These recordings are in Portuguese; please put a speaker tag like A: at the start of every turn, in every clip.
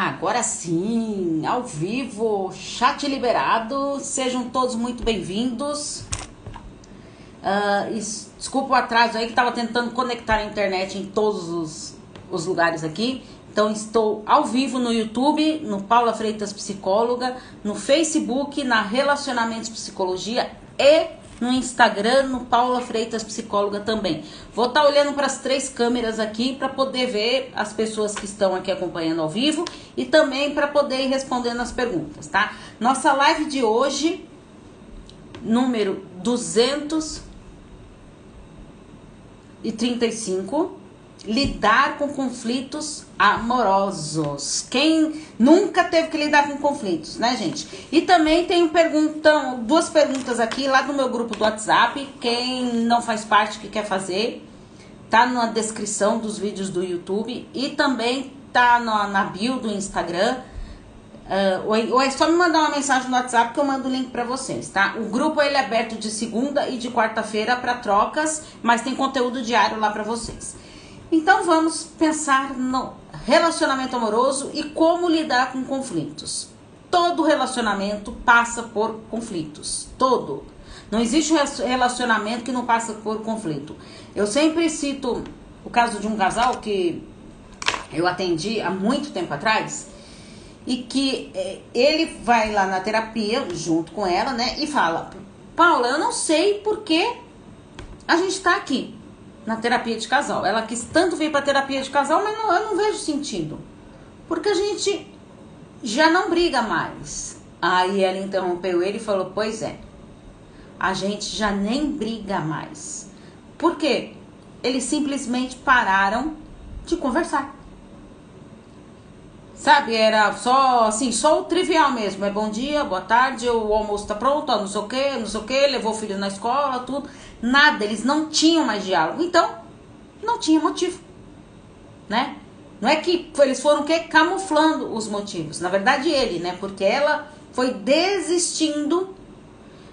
A: Agora sim, ao vivo, chat liberado, sejam todos muito bem-vindos. Uh, desculpa o atraso aí que estava tentando conectar a internet em todos os, os lugares aqui. Então estou ao vivo no YouTube, no Paula Freitas Psicóloga, no Facebook, na Relacionamentos Psicologia e no Instagram, no Paula Freitas Psicóloga também. Vou estar tá olhando para as três câmeras aqui para poder ver as pessoas que estão aqui acompanhando ao vivo e também para poder ir respondendo as perguntas, tá? Nossa live de hoje, número 235 lidar com conflitos amorosos. Quem nunca teve que lidar com conflitos, né, gente? E também tem perguntão, duas perguntas aqui lá no meu grupo do WhatsApp. Quem não faz parte que quer fazer, tá na descrição dos vídeos do YouTube e também tá na, na bio do Instagram. Uh, ou, ou é só me mandar uma mensagem no WhatsApp que eu mando o link para vocês, tá? O grupo ele é aberto de segunda e de quarta-feira para trocas, mas tem conteúdo diário lá para vocês. Então vamos pensar no relacionamento amoroso e como lidar com conflitos. Todo relacionamento passa por conflitos, todo. Não existe relacionamento que não passa por conflito. Eu sempre cito o caso de um casal que eu atendi há muito tempo atrás e que eh, ele vai lá na terapia junto com ela, né, e fala: "Paula, eu não sei por que a gente está aqui na terapia de casal. Ela quis tanto vir para terapia de casal, mas não, eu não vejo sentido. Porque a gente já não briga mais. Aí ela interrompeu ele e falou: Pois é, a gente já nem briga mais. Por quê? Eles simplesmente pararam de conversar. Sabe, era só assim, só o trivial mesmo. É bom dia, boa tarde, o almoço tá pronto, não sei o que, não sei o que, levou o filho na escola, tudo. Nada, eles não tinham mais diálogo. Então, não tinha motivo, né? Não é que eles foram que camuflando os motivos. Na verdade, ele, né? Porque ela foi desistindo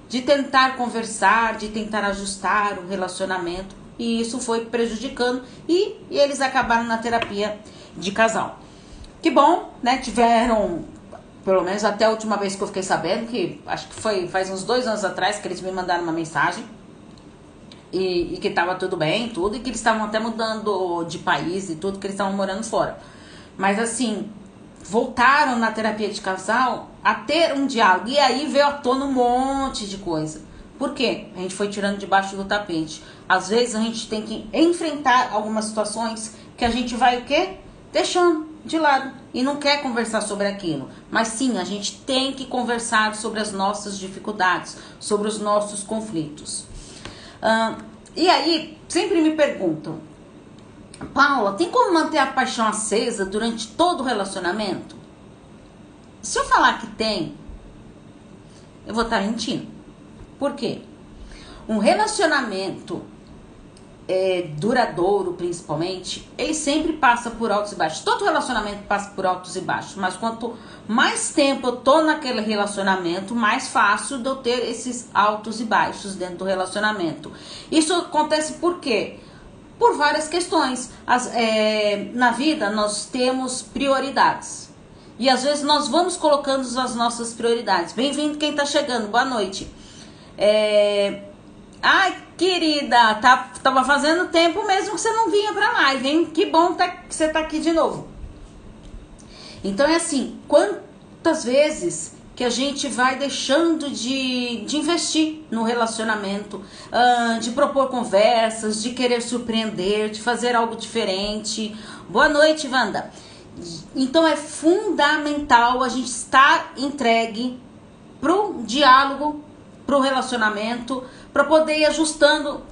A: de tentar conversar, de tentar ajustar o relacionamento. E isso foi prejudicando. E, e eles acabaram na terapia de casal. Que bom, né? Tiveram, pelo menos até a última vez que eu fiquei sabendo, que acho que foi faz uns dois anos atrás que eles me mandaram uma mensagem. E, e que tava tudo bem, tudo, e que eles estavam até mudando de país e tudo, que eles estavam morando fora. Mas assim, voltaram na terapia de casal a ter um diálogo. E aí veio à tona um monte de coisa. Por quê? A gente foi tirando debaixo do tapete. Às vezes a gente tem que enfrentar algumas situações que a gente vai o quê? Deixando de lado e não quer conversar sobre aquilo. Mas sim, a gente tem que conversar sobre as nossas dificuldades, sobre os nossos conflitos. E aí, sempre me perguntam, Paula, tem como manter a paixão acesa durante todo o relacionamento? Se eu falar que tem, eu vou estar mentindo. Por quê? Um relacionamento é, duradouro, principalmente, ele sempre passa por altos e baixos. Todo relacionamento passa por altos e baixos, mas quanto mais tempo eu tô naquele relacionamento, mais fácil de eu ter esses altos e baixos dentro do relacionamento. Isso acontece por quê? Por várias questões. As, é, na vida, nós temos prioridades. E às vezes nós vamos colocando as nossas prioridades. Bem-vindo quem está chegando, boa noite. É, Ai, querida, tá, tava fazendo tempo mesmo que você não vinha pra live, hein? Que bom tá, que você tá aqui de novo. Então é assim, quantas vezes que a gente vai deixando de, de investir no relacionamento, uh, de propor conversas, de querer surpreender, de fazer algo diferente. Boa noite, Wanda. Então é fundamental a gente estar entregue pro diálogo, pro relacionamento, para poder ir ajustando.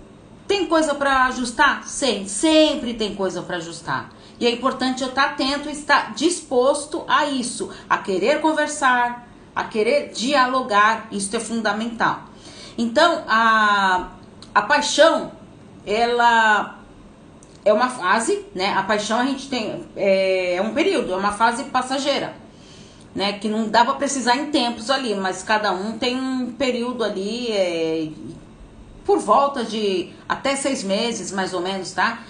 A: Tem coisa para ajustar? Sim, sempre tem coisa para ajustar. E é importante eu estar atento e estar disposto a isso, a querer conversar, a querer dialogar. Isso é fundamental. Então, a, a paixão, ela é uma fase, né? A paixão a gente tem é, é um período, é uma fase passageira, né? Que não dá para precisar em tempos ali, mas cada um tem um período ali é, por volta de até seis meses, mais ou menos, tá?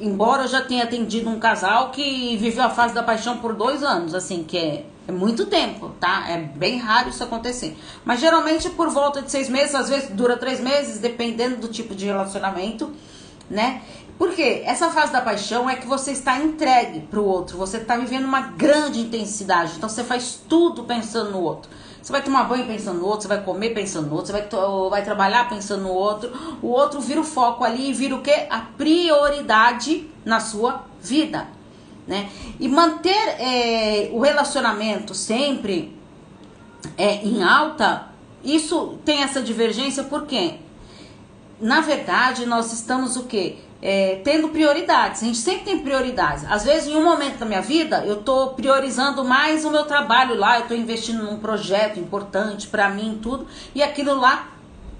A: embora eu já tenha atendido um casal que viveu a fase da paixão por dois anos, assim, que é, é muito tempo, tá? É bem raro isso acontecer. Mas geralmente por volta de seis meses, às vezes dura três meses, dependendo do tipo de relacionamento, né? Porque essa fase da paixão é que você está entregue para o outro, você está vivendo uma grande intensidade, então você faz tudo pensando no outro. Você vai tomar banho pensando no outro, você vai comer pensando no outro, você vai, vai trabalhar pensando no outro. O outro vira o foco ali e vira o quê? A prioridade na sua vida. Né? E manter é, o relacionamento sempre é, em alta, isso tem essa divergência porque, na verdade, nós estamos o quê? É, tendo prioridades. A gente sempre tem prioridades. Às vezes, em um momento da minha vida, eu estou priorizando mais o meu trabalho lá, eu estou investindo num projeto importante para mim, tudo, e aquilo lá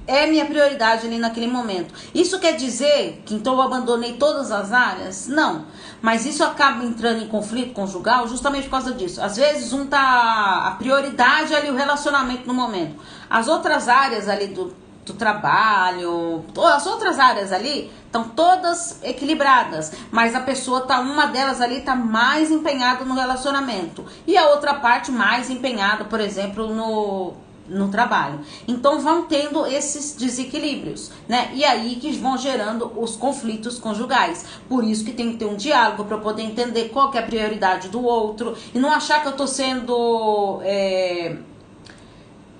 A: é minha prioridade ali naquele momento. Isso quer dizer que então eu abandonei todas as áreas? Não. Mas isso acaba entrando em conflito conjugal justamente por causa disso. Às vezes um tá a prioridade ali o relacionamento no momento. As outras áreas ali do, do trabalho, as outras áreas ali Estão todas equilibradas, mas a pessoa tá uma delas ali tá mais empenhada no relacionamento e a outra parte mais empenhada, por exemplo, no no trabalho. Então vão tendo esses desequilíbrios, né? E aí que vão gerando os conflitos conjugais. Por isso que tem que ter um diálogo para poder entender qual é a prioridade do outro e não achar que eu tô sendo é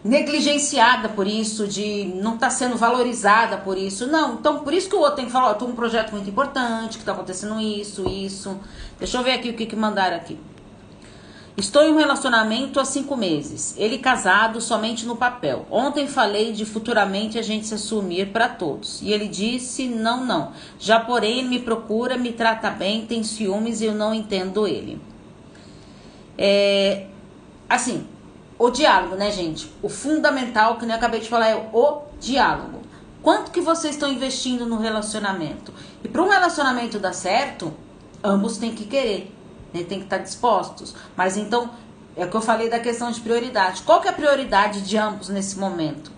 A: negligenciada por isso, de não estar tá sendo valorizada por isso. Não, então por isso que o outro tem que falar, ó, um projeto muito importante, que está acontecendo isso, isso. Deixa eu ver aqui o que, que mandaram aqui. Estou em um relacionamento há cinco meses. Ele casado somente no papel. Ontem falei de futuramente a gente se assumir para todos. E ele disse: não, não. Já porém ele me procura, me trata bem, tem ciúmes e eu não entendo ele. É, assim, o diálogo, né, gente? O fundamental, que eu acabei de falar, é o diálogo. Quanto que vocês estão investindo no relacionamento? E para um relacionamento dar certo, ambos têm que querer, né? Tem que estar dispostos. Mas então, é o que eu falei da questão de prioridade. Qual que é a prioridade de ambos nesse momento?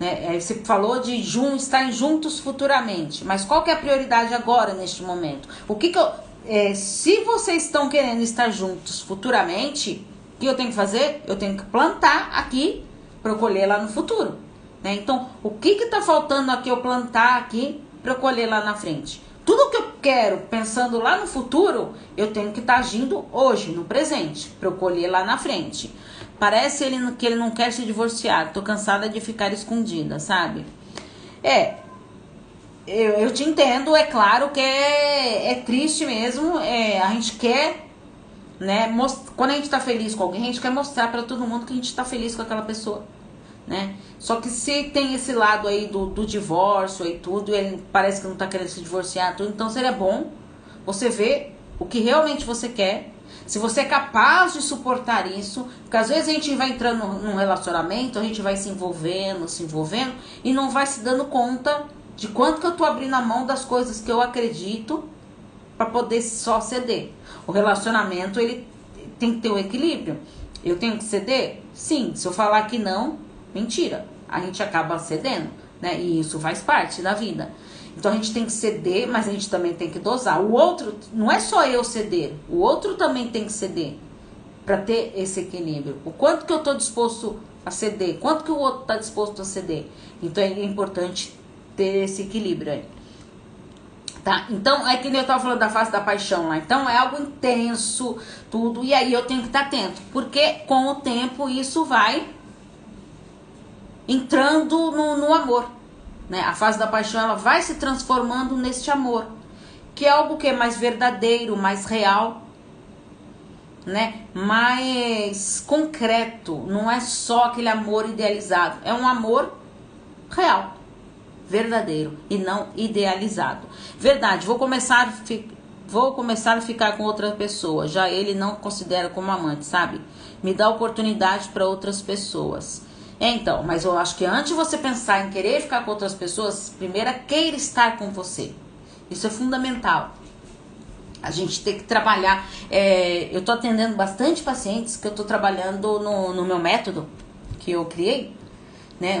A: Né? É, você falou de jun, estarem juntos futuramente, mas qual que é a prioridade agora, neste momento? O que, que eu, é, se vocês estão querendo estar juntos futuramente, o que eu tenho que fazer? Eu tenho que plantar aqui para eu colher lá no futuro. Né? Então, o que está faltando aqui eu plantar aqui para eu colher lá na frente? Tudo que eu quero pensando lá no futuro, eu tenho que estar tá agindo hoje, no presente, para eu colher lá na frente. Parece ele, que ele não quer se divorciar. Tô cansada de ficar escondida, sabe? É, eu, eu te entendo, é claro que é, é triste mesmo. É, a gente quer né? Quando a gente tá feliz com alguém, a gente quer mostrar para todo mundo que a gente tá feliz com aquela pessoa, né? Só que se tem esse lado aí do, do divórcio e tudo, e ele parece que não tá querendo se divorciar, tudo, então seria bom você ver o que realmente você quer, se você é capaz de suportar isso, porque às vezes a gente vai entrando num relacionamento, a gente vai se envolvendo, se envolvendo, e não vai se dando conta de quanto que eu tô abrindo a mão das coisas que eu acredito para poder só ceder. O relacionamento ele tem que ter um equilíbrio. Eu tenho que ceder? Sim. Se eu falar que não, mentira. A gente acaba cedendo, né? E isso faz parte da vida. Então a gente tem que ceder, mas a gente também tem que dosar. O outro, não é só eu ceder, o outro também tem que ceder para ter esse equilíbrio. O quanto que eu estou disposto a ceder, quanto que o outro está disposto a ceder. Então é importante ter esse equilíbrio aí. Tá? Então, é que eu tava falando da fase da paixão lá. Então, é algo intenso, tudo. E aí eu tenho que estar atento. Porque com o tempo isso vai entrando no, no amor. Né? A fase da paixão ela vai se transformando neste amor. Que é algo que é mais verdadeiro, mais real. Né? Mais concreto. Não é só aquele amor idealizado. É um amor real verdadeiro e não idealizado. Verdade, vou começar vou começar a ficar com outra pessoa, já ele não considera como amante, sabe? Me dá oportunidade para outras pessoas. É, então, mas eu acho que antes de você pensar em querer ficar com outras pessoas, primeiro queira estar com você. Isso é fundamental. A gente tem que trabalhar. É, eu estou atendendo bastante pacientes que eu estou trabalhando no, no meu método que eu criei né,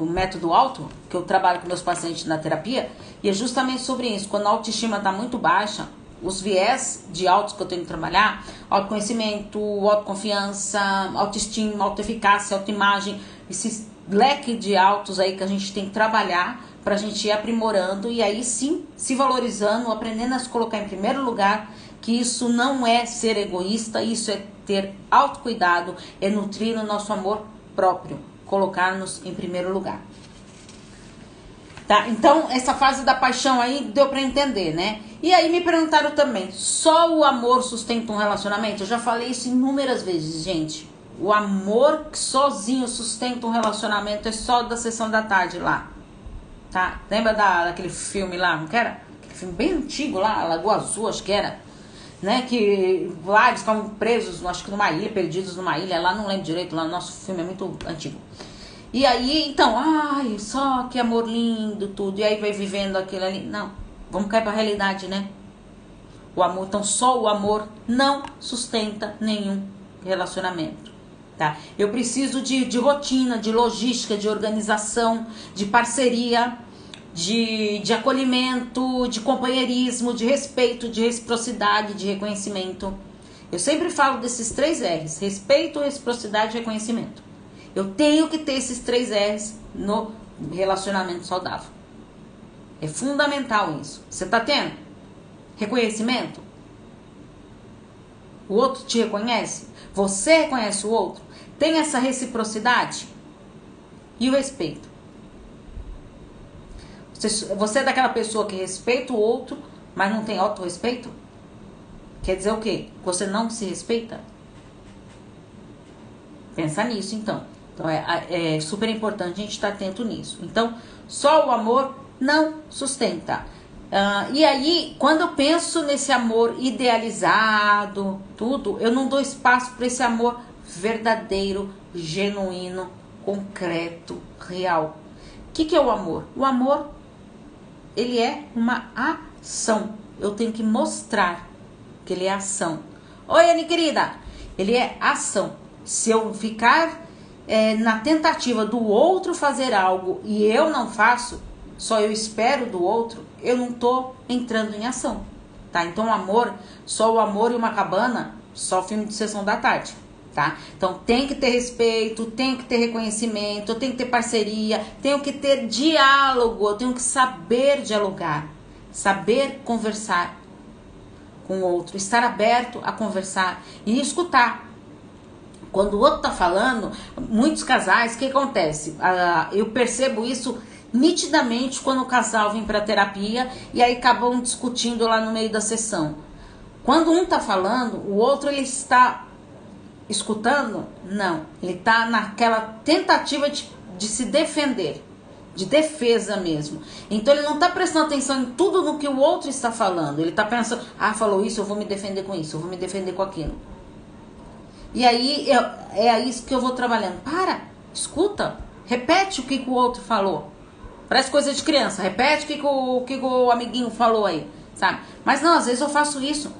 A: método alto, que eu trabalho com meus pacientes na terapia, e é justamente sobre isso. Quando a autoestima está muito baixa, os viés de autos que eu tenho que trabalhar, autoconhecimento, autoconfiança, autoestima, autoeficácia, autoimagem, esse leque de autos aí que a gente tem que trabalhar para a gente ir aprimorando e aí sim se valorizando, aprendendo a se colocar em primeiro lugar, que isso não é ser egoísta, isso é ter autocuidado, é nutrir o nosso amor próprio, colocar-nos em primeiro lugar. Tá? Então, essa fase da paixão aí deu para entender, né? E aí me perguntaram também, só o amor sustenta um relacionamento? Eu já falei isso inúmeras vezes, gente. O amor que sozinho sustenta um relacionamento é só da sessão da tarde lá. Tá? Lembra da, daquele filme lá, não que era? Aquele filme bem antigo lá, Lagoa Azul, acho que era. Né, que lá eles estavam presos, acho que numa ilha, perdidos numa ilha, lá não lembro direito, lá o nosso filme é muito antigo. E aí, então, ai, só que amor lindo, tudo. E aí vai vivendo aquilo ali. Não, vamos cair pra realidade, né? O amor, então só o amor não sustenta nenhum relacionamento. Tá? Eu preciso de, de rotina, de logística, de organização, de parceria, de, de acolhimento, de companheirismo, de respeito, de reciprocidade, de reconhecimento. Eu sempre falo desses três R's: respeito, reciprocidade e reconhecimento. Eu tenho que ter esses três R's no relacionamento saudável. É fundamental isso. Você tá tendo? Reconhecimento? O outro te reconhece? Você reconhece o outro? Tem essa reciprocidade? E o respeito? Você, é daquela pessoa que respeita o outro, mas não tem autorrespeito? Quer dizer o quê? Você não se respeita? Pensa nisso então. Então é, é super importante a gente estar atento nisso. Então, só o amor não sustenta. Uh, e aí, quando eu penso nesse amor idealizado, tudo, eu não dou espaço para esse amor verdadeiro, genuíno, concreto, real. O que, que é o amor? O amor, ele é uma ação. Eu tenho que mostrar que ele é ação. Oi, Anne querida, ele é ação. Se eu ficar é, na tentativa do outro fazer algo e eu não faço, só eu espero do outro, eu não tô entrando em ação, tá? Então, amor, só o amor e uma cabana, só filme de sessão da tarde, tá? Então, tem que ter respeito, tem que ter reconhecimento, tem que ter parceria, tenho que ter diálogo, eu tenho que saber dialogar, saber conversar com o outro, estar aberto a conversar e escutar quando o outro tá falando, muitos casais, o que acontece? Ah, eu percebo isso nitidamente quando o casal vem para terapia e aí acabam discutindo lá no meio da sessão. Quando um tá falando, o outro ele está escutando? Não, ele está naquela tentativa de, de se defender, de defesa mesmo. Então ele não está prestando atenção em tudo no que o outro está falando. Ele está pensando, ah, falou isso, eu vou me defender com isso, eu vou me defender com aquilo. E aí eu, é isso que eu vou trabalhando. Para, escuta, repete o que, que o outro falou. Parece coisa de criança, repete o que, que, o, que, que o amiguinho falou aí, sabe? Mas não, às vezes eu faço isso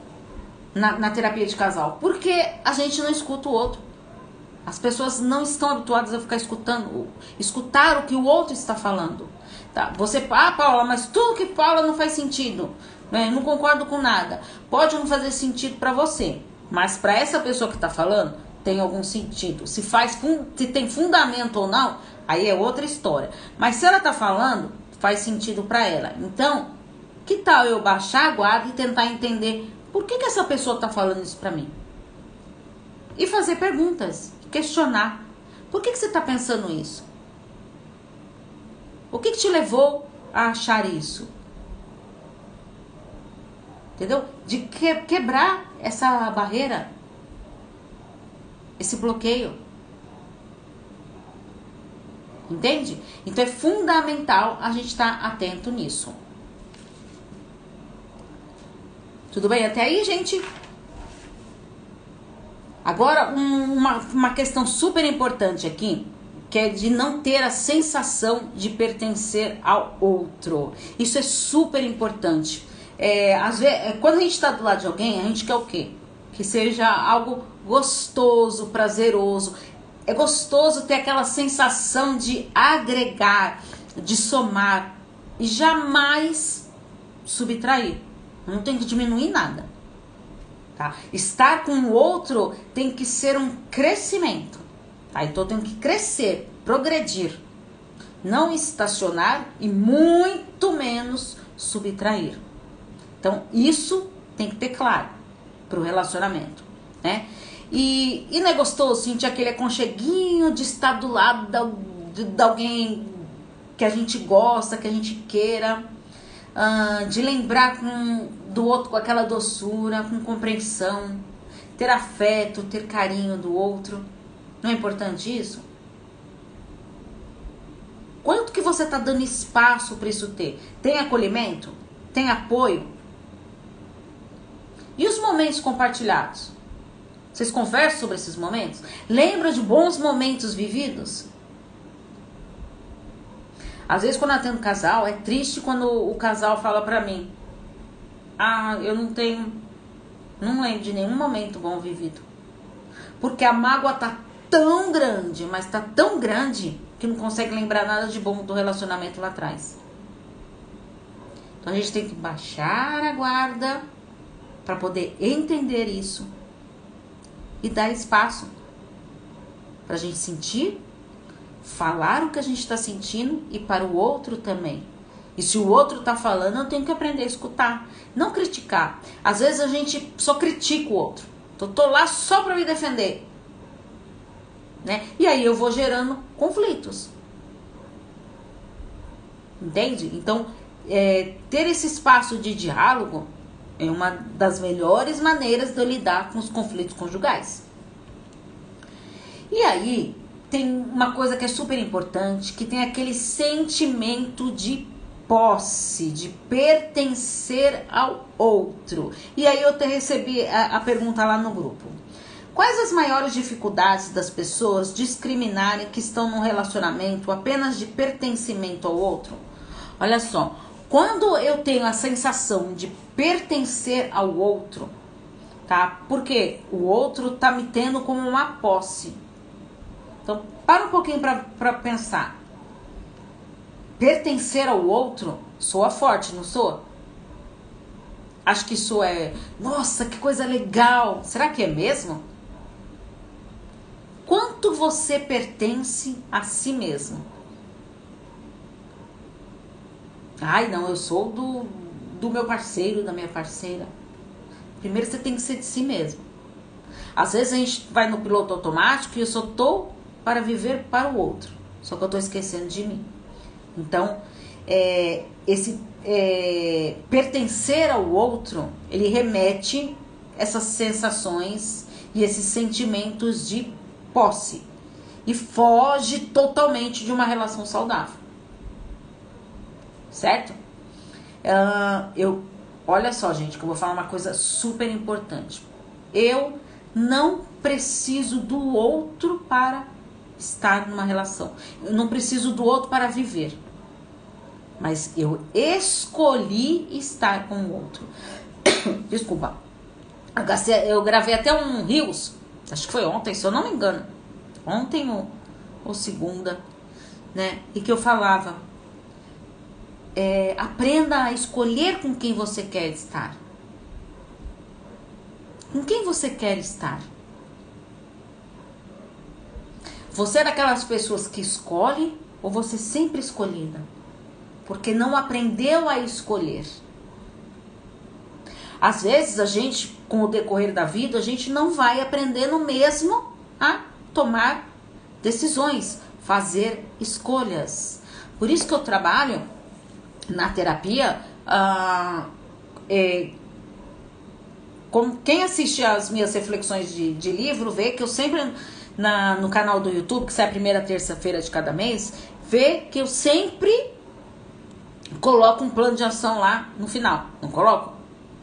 A: na, na terapia de casal, porque a gente não escuta o outro. As pessoas não estão habituadas a ficar escutando, escutar o que o outro está falando. Tá? Você, ah, Paula, mas tudo que fala não faz sentido. Né? Não concordo com nada. Pode não fazer sentido para você. Mas para essa pessoa que está falando, tem algum sentido. Se faz se tem fundamento ou não, aí é outra história. Mas se ela está falando, faz sentido para ela. Então, que tal eu baixar a guarda e tentar entender por que, que essa pessoa está falando isso para mim? E fazer perguntas, questionar. Por que, que você está pensando isso? O que, que te levou a achar isso? Entendeu? De que, quebrar essa barreira, esse bloqueio. Entende? Então é fundamental a gente estar tá atento nisso. Tudo bem até aí, gente? Agora, um, uma, uma questão super importante aqui, que é de não ter a sensação de pertencer ao outro. Isso é super importante. É, às vezes, é, quando a gente está do lado de alguém, a gente quer o quê? Que seja algo gostoso, prazeroso. é gostoso ter aquela sensação de agregar, de somar e jamais subtrair. Não tem que diminuir nada. Tá? Estar com o outro tem que ser um crescimento. Tá? Então eu tenho que crescer, progredir. Não estacionar e muito menos subtrair. Então isso tem que ter claro para o relacionamento. Né? E, e não é gostoso sentir aquele aconcheguinho de estar do lado de, de alguém que a gente gosta, que a gente queira, uh, de lembrar com, do outro com aquela doçura, com compreensão, ter afeto, ter carinho do outro. Não é importante isso? Quanto que você está dando espaço para isso ter? Tem acolhimento? Tem apoio? E os momentos compartilhados? Vocês conversam sobre esses momentos? Lembra de bons momentos vividos? Às vezes quando eu atendo casal, é triste quando o casal fala pra mim: "Ah, eu não tenho não lembro de nenhum momento bom vivido". Porque a mágoa tá tão grande, mas tá tão grande que não consegue lembrar nada de bom do relacionamento lá atrás. Então a gente tem que baixar a guarda para poder entender isso e dar espaço para a gente sentir falar o que a gente está sentindo e para o outro também. E se o outro está falando, eu tenho que aprender a escutar, não criticar. Às vezes a gente só critica o outro. Eu tô lá só para me defender. Né? E aí eu vou gerando conflitos. Entende? Então, é, ter esse espaço de diálogo é uma das melhores maneiras de eu lidar com os conflitos conjugais. E aí, tem uma coisa que é super importante, que tem aquele sentimento de posse, de pertencer ao outro. E aí eu te recebi a, a pergunta lá no grupo. Quais as maiores dificuldades das pessoas discriminarem que estão num relacionamento apenas de pertencimento ao outro? Olha só, quando eu tenho a sensação de pertencer ao outro, tá? Porque o outro tá me tendo como uma posse. Então, para um pouquinho para pensar. Pertencer ao outro soa forte, não soa? Acho que isso é. Nossa, que coisa legal! Será que é mesmo? Quanto você pertence a si mesmo? Ai, não, eu sou do, do meu parceiro, da minha parceira. Primeiro você tem que ser de si mesmo. Às vezes a gente vai no piloto automático e eu só tô para viver para o outro. Só que eu estou esquecendo de mim. Então, é, esse é, pertencer ao outro, ele remete essas sensações e esses sentimentos de posse e foge totalmente de uma relação saudável, certo? Uh, eu, olha só, gente, que eu vou falar uma coisa super importante. Eu não preciso do outro para estar numa relação. Eu não preciso do outro para viver. Mas eu escolhi estar com o outro. Desculpa. Eu gravei até um Rios, acho que foi ontem, se eu não me engano. Ontem ou, ou segunda, né? E que eu falava. É, aprenda a escolher com quem você quer estar. Com quem você quer estar? Você é daquelas pessoas que escolhe ou você sempre escolhida? Porque não aprendeu a escolher. Às vezes a gente, com o decorrer da vida, a gente não vai aprendendo mesmo a tomar decisões, fazer escolhas. Por isso que eu trabalho na terapia. Ah, é, quem assiste às minhas reflexões de, de livro vê que eu sempre na, no canal do YouTube, que sai a primeira terça-feira de cada mês, vê que eu sempre coloco um plano de ação lá no final. Não coloco?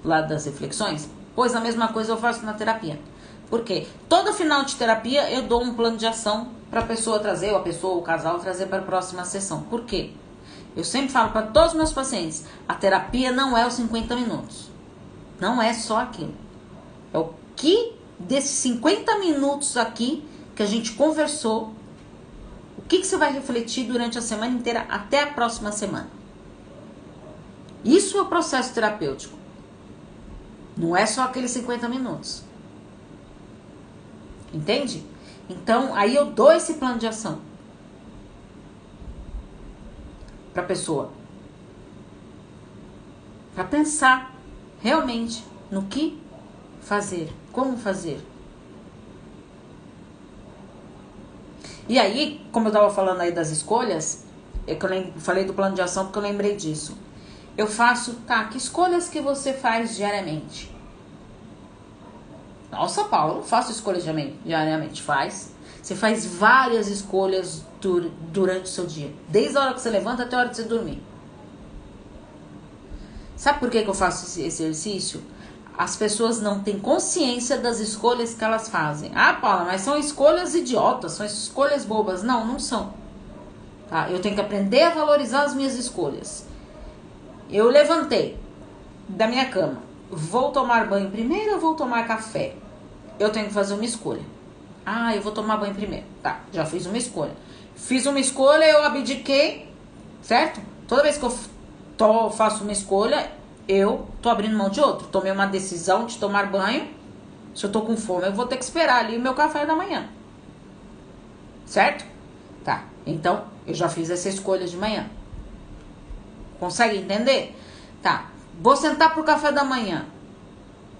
A: Lá das reflexões? Pois a mesma coisa eu faço na terapia. Por quê? Todo final de terapia eu dou um plano de ação para a pessoa trazer, ou a pessoa, ou o casal trazer para a próxima sessão. Por quê? Eu sempre falo para todos os meus pacientes: a terapia não é os 50 minutos. Não é só aquilo. É o que desses 50 minutos aqui que a gente conversou, o que, que você vai refletir durante a semana inteira até a próxima semana. Isso é o processo terapêutico. Não é só aqueles 50 minutos. Entende? Então, aí eu dou esse plano de ação para a pessoa. Para pensar realmente no que fazer, como fazer. E aí, como eu estava falando aí das escolhas, é que eu falei do plano de ação porque eu lembrei disso. Eu faço, tá, que escolhas que você faz diariamente? Nossa, Paulo, eu faço escolhas diariamente. Faz. Você faz várias escolhas dur durante o seu dia. Desde a hora que você levanta até a hora de você dormir. Sabe por que, que eu faço esse exercício? As pessoas não têm consciência das escolhas que elas fazem. Ah, Paula, mas são escolhas idiotas, são escolhas bobas. Não, não são. Tá? Eu tenho que aprender a valorizar as minhas escolhas. Eu levantei da minha cama. Vou tomar banho primeiro ou vou tomar café? Eu tenho que fazer uma escolha. Ah, eu vou tomar banho primeiro. Tá, já fiz uma escolha. Fiz uma escolha, eu abdiquei, certo? Toda vez que eu faço uma escolha, eu tô abrindo mão de outro. Tomei uma decisão de tomar banho. Se eu tô com fome, eu vou ter que esperar ali o meu café da manhã. Certo? Tá. Então, eu já fiz essa escolha de manhã. Consegue entender? Tá. Vou sentar pro café da manhã.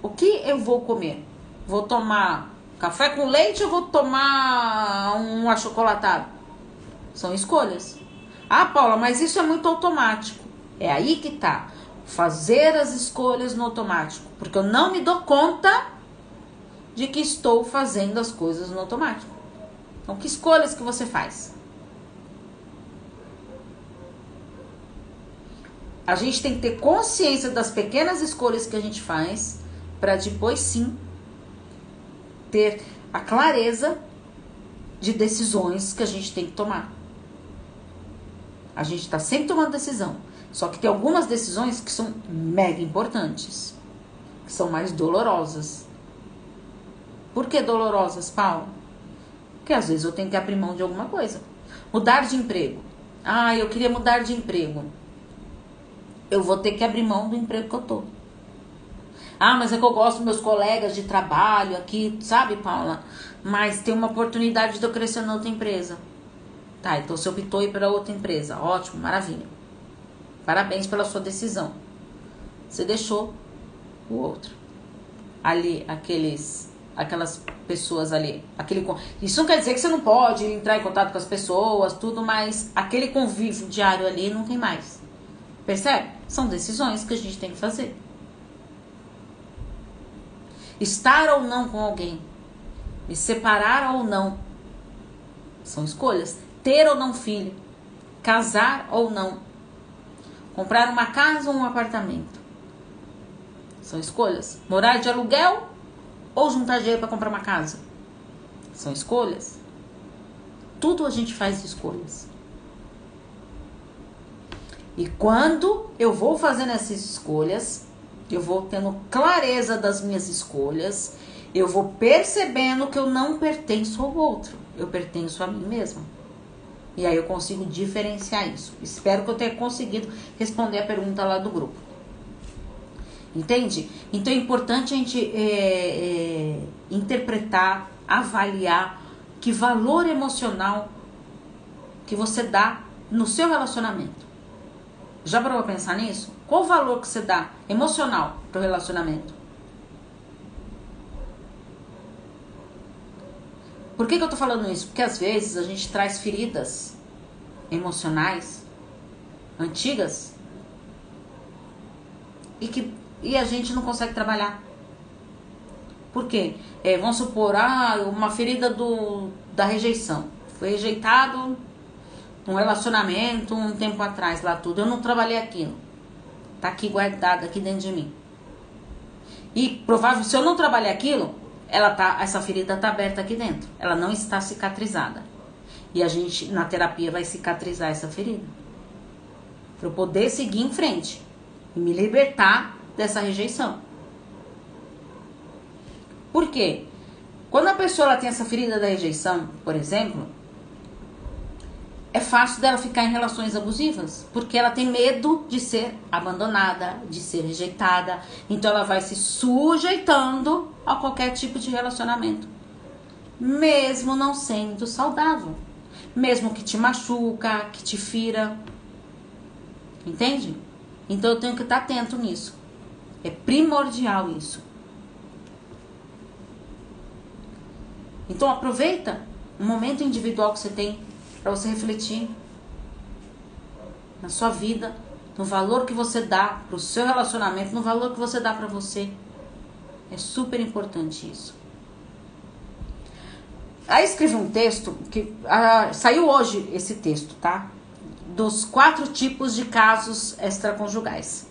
A: O que eu vou comer? Vou tomar café com leite ou vou tomar um achocolatado? São escolhas. Ah, Paula, mas isso é muito automático. É aí que tá. Fazer as escolhas no automático. Porque eu não me dou conta de que estou fazendo as coisas no automático. Então, que escolhas que você faz? A gente tem que ter consciência das pequenas escolhas que a gente faz para depois sim ter a clareza de decisões que a gente tem que tomar. A gente está sempre tomando decisão. Só que tem algumas decisões que são mega importantes, que são mais dolorosas. Por que dolorosas, Paulo? Porque às vezes eu tenho que abrir mão de alguma coisa. Mudar de emprego. Ah, eu queria mudar de emprego. Eu vou ter que abrir mão do emprego que eu tô. Ah, mas é que eu gosto dos meus colegas de trabalho aqui, sabe, Paula? Mas tem uma oportunidade de eu crescer na outra empresa. Tá, então você optou ir para outra empresa. Ótimo, maravilha. Parabéns pela sua decisão. Você deixou o outro. Ali, aqueles aquelas pessoas ali, aquele isso não quer dizer que você não pode entrar em contato com as pessoas, tudo, mas aquele convívio diário ali não tem mais. Percebe? São decisões que a gente tem que fazer. Estar ou não com alguém, me separar ou não, são escolhas. Ter ou não filho, casar ou não, comprar uma casa ou um apartamento, são escolhas. Morar de aluguel ou juntar dinheiro para comprar uma casa, são escolhas. Tudo a gente faz escolhas. E quando eu vou fazendo essas escolhas, eu vou tendo clareza das minhas escolhas, eu vou percebendo que eu não pertenço ao outro, eu pertenço a mim mesma. E aí eu consigo diferenciar isso. Espero que eu tenha conseguido responder a pergunta lá do grupo. Entende? Então é importante a gente é, é, interpretar, avaliar que valor emocional que você dá no seu relacionamento. Já parou pra pensar nisso? Qual o valor que você dá emocional pro relacionamento? Por que, que eu tô falando isso? Porque às vezes a gente traz feridas emocionais antigas e que e a gente não consegue trabalhar. Por quê? É, vamos supor, ah, uma ferida do, da rejeição. Foi rejeitado um relacionamento um tempo atrás lá tudo. Eu não trabalhei aquilo. Tá aqui guardado aqui dentro de mim. E provável, se eu não trabalhar aquilo, ela tá, essa ferida tá aberta aqui dentro. Ela não está cicatrizada. E a gente na terapia vai cicatrizar essa ferida. Para eu poder seguir em frente e me libertar dessa rejeição. Por quê? Quando a pessoa tem essa ferida da rejeição, por exemplo, é fácil dela ficar em relações abusivas, porque ela tem medo de ser abandonada, de ser rejeitada, então ela vai se sujeitando a qualquer tipo de relacionamento, mesmo não sendo saudável, mesmo que te machuca, que te fira. Entende? Então eu tenho que estar atento nisso. É primordial isso. Então aproveita um momento individual que você tem para você refletir na sua vida, no valor que você dá para o seu relacionamento, no valor que você dá para você. É super importante isso. Aí escrevi um texto que ah, saiu hoje esse texto, tá? Dos quatro tipos de casos extraconjugais.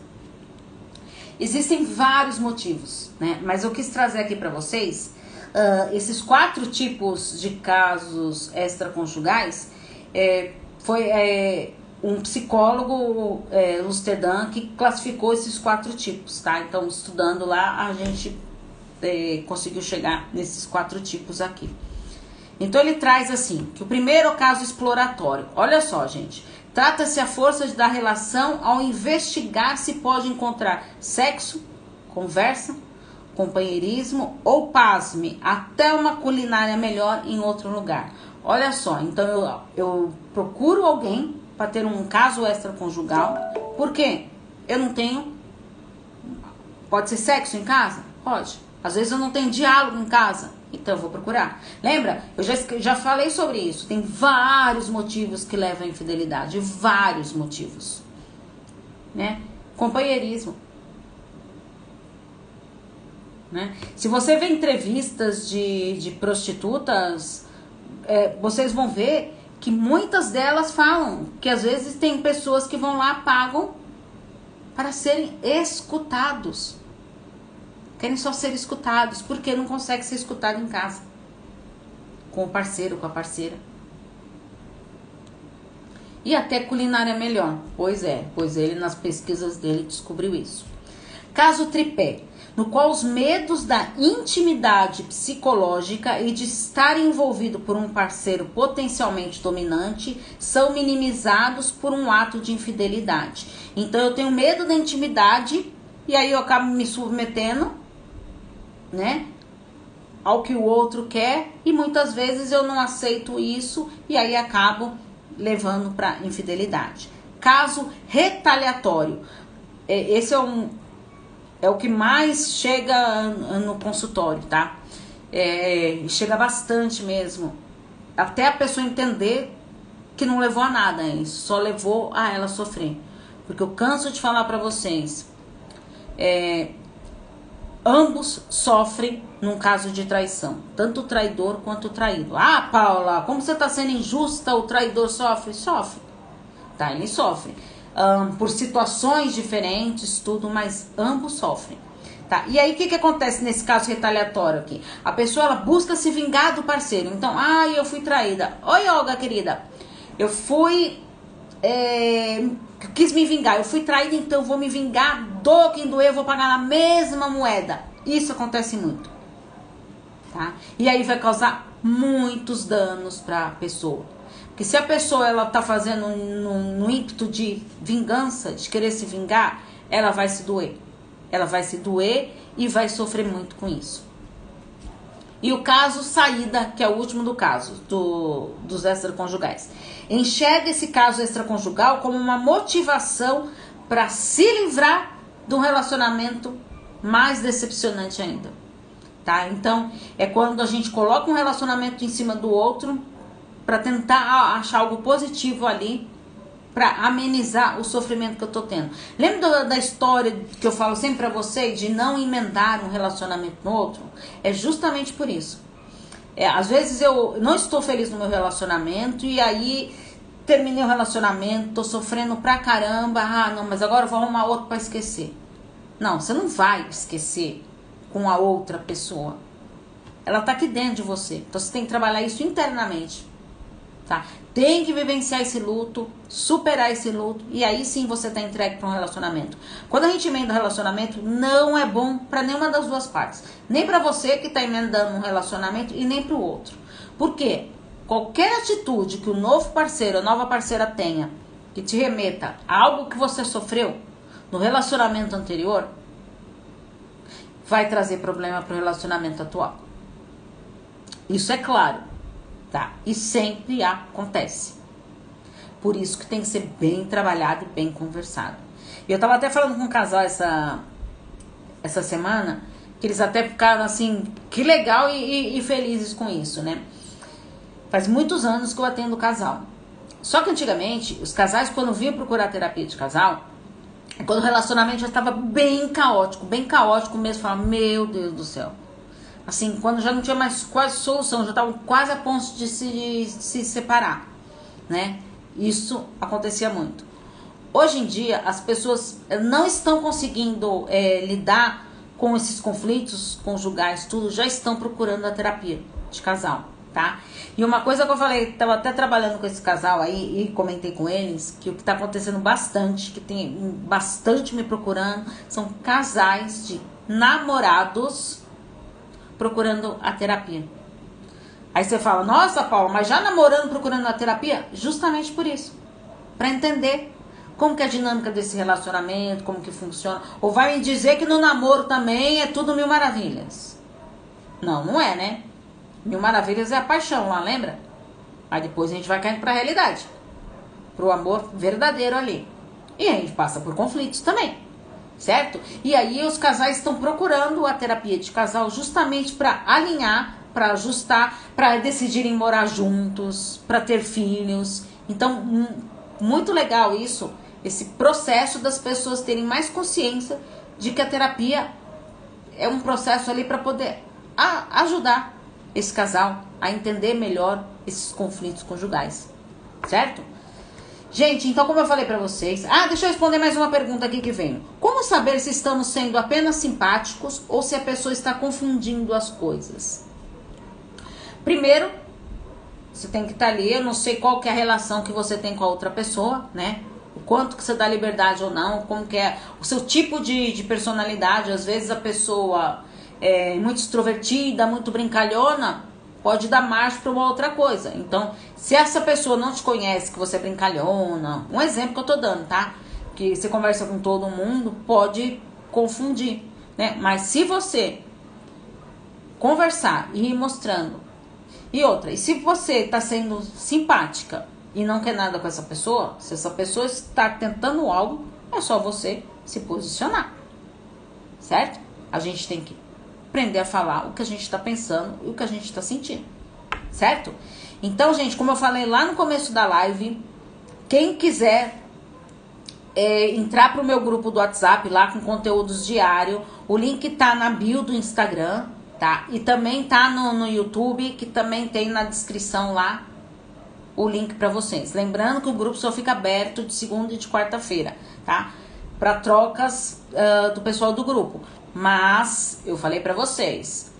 A: Existem vários motivos, né? Mas eu quis trazer aqui para vocês uh, esses quatro tipos de casos extraconjugais é, foi é, um psicólogo é, Amsterdã que classificou esses quatro tipos, tá? Então, estudando lá, a gente é, conseguiu chegar nesses quatro tipos aqui. Então, ele traz assim, que o primeiro é o caso exploratório. Olha só, gente. Trata-se a força da relação ao investigar se pode encontrar sexo, conversa, companheirismo ou, pasme, até uma culinária melhor em outro lugar. Olha só, então eu, eu procuro alguém para ter um caso extraconjugal. Por quê? Eu não tenho. Pode ser sexo em casa? Pode. Às vezes eu não tenho diálogo em casa. Então eu vou procurar. Lembra? Eu já, já falei sobre isso. Tem vários motivos que levam à infidelidade. Vários motivos. Né? Companheirismo. Né? Se você vê entrevistas de, de prostitutas é, vocês vão ver que muitas delas falam que às vezes tem pessoas que vão lá pagam para serem escutados. Querem só ser escutados, porque não consegue ser escutado em casa. Com o parceiro, com a parceira. E até culinária melhor. Pois é, pois ele nas pesquisas dele descobriu isso. Caso tripé no qual os medos da intimidade psicológica e de estar envolvido por um parceiro potencialmente dominante são minimizados por um ato de infidelidade. Então eu tenho medo da intimidade e aí eu acabo me submetendo, né? Ao que o outro quer e muitas vezes eu não aceito isso e aí acabo levando para infidelidade. Caso retaliatório. É, esse é um, é o que mais chega no consultório, tá? É, chega bastante mesmo. Até a pessoa entender que não levou a nada, hein? só levou a ela sofrer. Porque eu canso de falar para vocês. É, ambos sofrem num caso de traição, tanto o traidor quanto o traído. Ah, Paula, como você está sendo injusta, o traidor sofre? Sofre. Tá, ele sofre um, por situações diferentes, tudo, mas ambos sofrem. Tá? E aí, o que, que acontece nesse caso retaliatório aqui? A pessoa ela busca se vingar do parceiro. Então, ai, eu fui traída. Oi, Olga, querida. Eu fui. É, quis me vingar. Eu fui traída, então eu vou me vingar. Do quem doer, eu vou pagar na mesma moeda. Isso acontece muito. Tá? E aí vai causar muitos danos para a pessoa. Que se a pessoa ela tá fazendo no ímpeto de vingança, de querer se vingar, ela vai se doer. Ela vai se doer e vai sofrer muito com isso. E o caso saída, que é o último do caso, do, dos extraconjugais. Enxerga esse caso extraconjugal como uma motivação para se livrar de um relacionamento mais decepcionante ainda. Tá? Então, é quando a gente coloca um relacionamento em cima do outro para tentar achar algo positivo ali para amenizar o sofrimento que eu tô tendo. Lembra da, da história que eu falo sempre para você de não emendar um relacionamento no outro? É justamente por isso. É, às vezes eu não estou feliz no meu relacionamento e aí terminei o relacionamento, tô sofrendo pra caramba. Ah, não, mas agora eu vou arrumar outro para esquecer. Não, você não vai esquecer com a outra pessoa. Ela tá aqui dentro de você. Então você tem que trabalhar isso internamente tá? Tem que vivenciar esse luto, superar esse luto e aí sim você tá entregue para um relacionamento. Quando a gente emenda um relacionamento, não é bom para nenhuma das duas partes, nem para você que tá emendando um relacionamento e nem para o outro. Por quê? Qualquer atitude que o novo parceiro, a nova parceira tenha, que te remeta a algo que você sofreu no relacionamento anterior, vai trazer problema para o relacionamento atual. Isso é claro, tá? E sempre acontece. Por isso que tem que ser bem trabalhado e bem conversado. E eu tava até falando com um casal essa, essa semana, que eles até ficaram assim, que legal e, e, e felizes com isso, né? Faz muitos anos que eu atendo casal. Só que antigamente, os casais, quando vinham procurar terapia de casal, quando o relacionamento já estava bem caótico, bem caótico mesmo, falava, meu Deus do céu. Assim, quando já não tinha mais quase solução, já estavam quase a ponto de se, de se separar, né? Isso acontecia muito. Hoje em dia, as pessoas não estão conseguindo é, lidar com esses conflitos conjugais, tudo, já estão procurando a terapia de casal tá? E uma coisa que eu falei, tava até trabalhando com esse casal aí e comentei com eles que o que tá acontecendo bastante, que tem bastante me procurando, são casais de namorados procurando a terapia. Aí você fala, nossa, Paula, mas já namorando procurando a terapia? Justamente por isso. para entender como que é a dinâmica desse relacionamento, como que funciona. Ou vai me dizer que no namoro também é tudo mil maravilhas. Não, não é, né? Mil Maravilhas é a paixão lá, lembra? Aí depois a gente vai caindo pra realidade. Pro amor verdadeiro ali. E a gente passa por conflitos também. Certo? E aí os casais estão procurando a terapia de casal justamente para alinhar, para ajustar, para decidirem morar juntos, para ter filhos. Então, muito legal isso, esse processo das pessoas terem mais consciência de que a terapia é um processo ali para poder ajudar esse casal a entender melhor esses conflitos conjugais, certo? Gente, então como eu falei para vocês, ah, deixa eu responder mais uma pergunta aqui que vem. Como saber se estamos sendo apenas simpáticos ou se a pessoa está confundindo as coisas? Primeiro, você tem que estar tá ali, eu não sei qual que é a relação que você tem com a outra pessoa, né? O quanto que você dá liberdade ou não, como que é o seu tipo de, de personalidade. Às vezes a pessoa é, muito extrovertida, muito brincalhona, pode dar margem para uma outra coisa. Então, se essa pessoa não te conhece, que você é brincalhona, um exemplo que eu tô dando, tá? Que você conversa com todo mundo, pode confundir, né? Mas se você conversar e ir mostrando. E outra, e se você está sendo simpática e não quer nada com essa pessoa, se essa pessoa está tentando algo, é só você se posicionar. Certo? A gente tem que aprender a falar o que a gente está pensando e o que a gente está sentindo, certo? Então, gente, como eu falei lá no começo da live, quem quiser é, entrar para o meu grupo do WhatsApp lá com conteúdos diário, o link tá na bio do Instagram, tá? E também tá no, no YouTube, que também tem na descrição lá o link para vocês. Lembrando que o grupo só fica aberto de segunda e de quarta-feira, tá? Para trocas uh, do pessoal do grupo. Mas eu falei para vocês,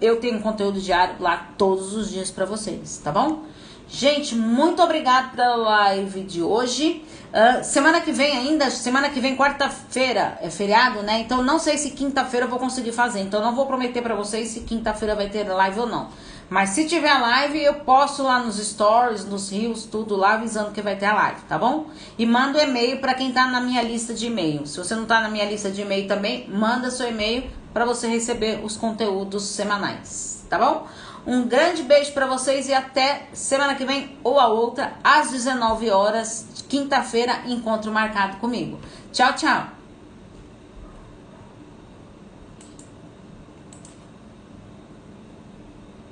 A: eu tenho conteúdo diário lá todos os dias para vocês, tá bom? Gente, muito obrigada pela live de hoje. Uh, semana que vem ainda, semana que vem, quarta-feira, é feriado, né? Então não sei se quinta-feira eu vou conseguir fazer. Então não vou prometer para vocês se quinta-feira vai ter live ou não. Mas se tiver live, eu posto lá nos stories, nos rios, tudo lá avisando que vai ter a live, tá bom? E manda o e-mail para quem tá na minha lista de e-mail. Se você não tá na minha lista de e-mail também, manda seu e-mail para você receber os conteúdos semanais, tá bom? Um grande beijo para vocês e até semana que vem ou a outra às 19 horas, quinta-feira, encontro marcado comigo. Tchau, tchau.